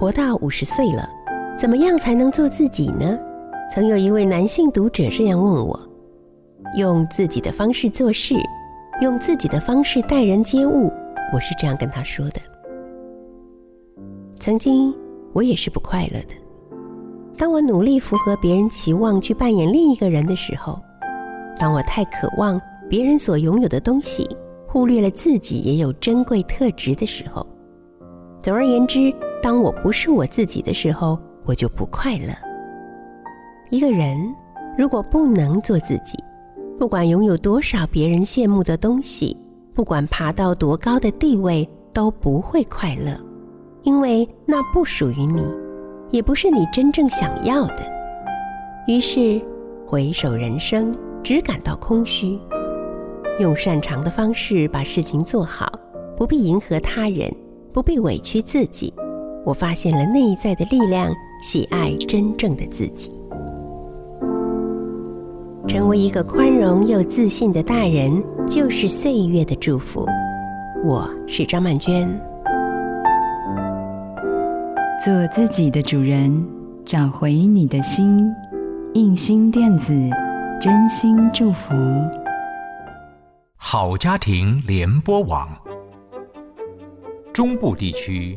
活到五十岁了，怎么样才能做自己呢？曾有一位男性读者这样问我：用自己的方式做事，用自己的方式待人接物。我是这样跟他说的。曾经我也是不快乐的。当我努力符合别人期望去扮演另一个人的时候，当我太渴望别人所拥有的东西，忽略了自己也有珍贵特质的时候，总而言之。当我不是我自己的时候，我就不快乐。一个人如果不能做自己，不管拥有多少别人羡慕的东西，不管爬到多高的地位，都不会快乐，因为那不属于你，也不是你真正想要的。于是回首人生，只感到空虚。用擅长的方式把事情做好，不必迎合他人，不必委屈自己。我发现了内在的力量，喜爱真正的自己，成为一个宽容又自信的大人，就是岁月的祝福。我是张曼娟，做自己的主人，找回你的心。印心电子，真心祝福。好家庭联播网，中部地区。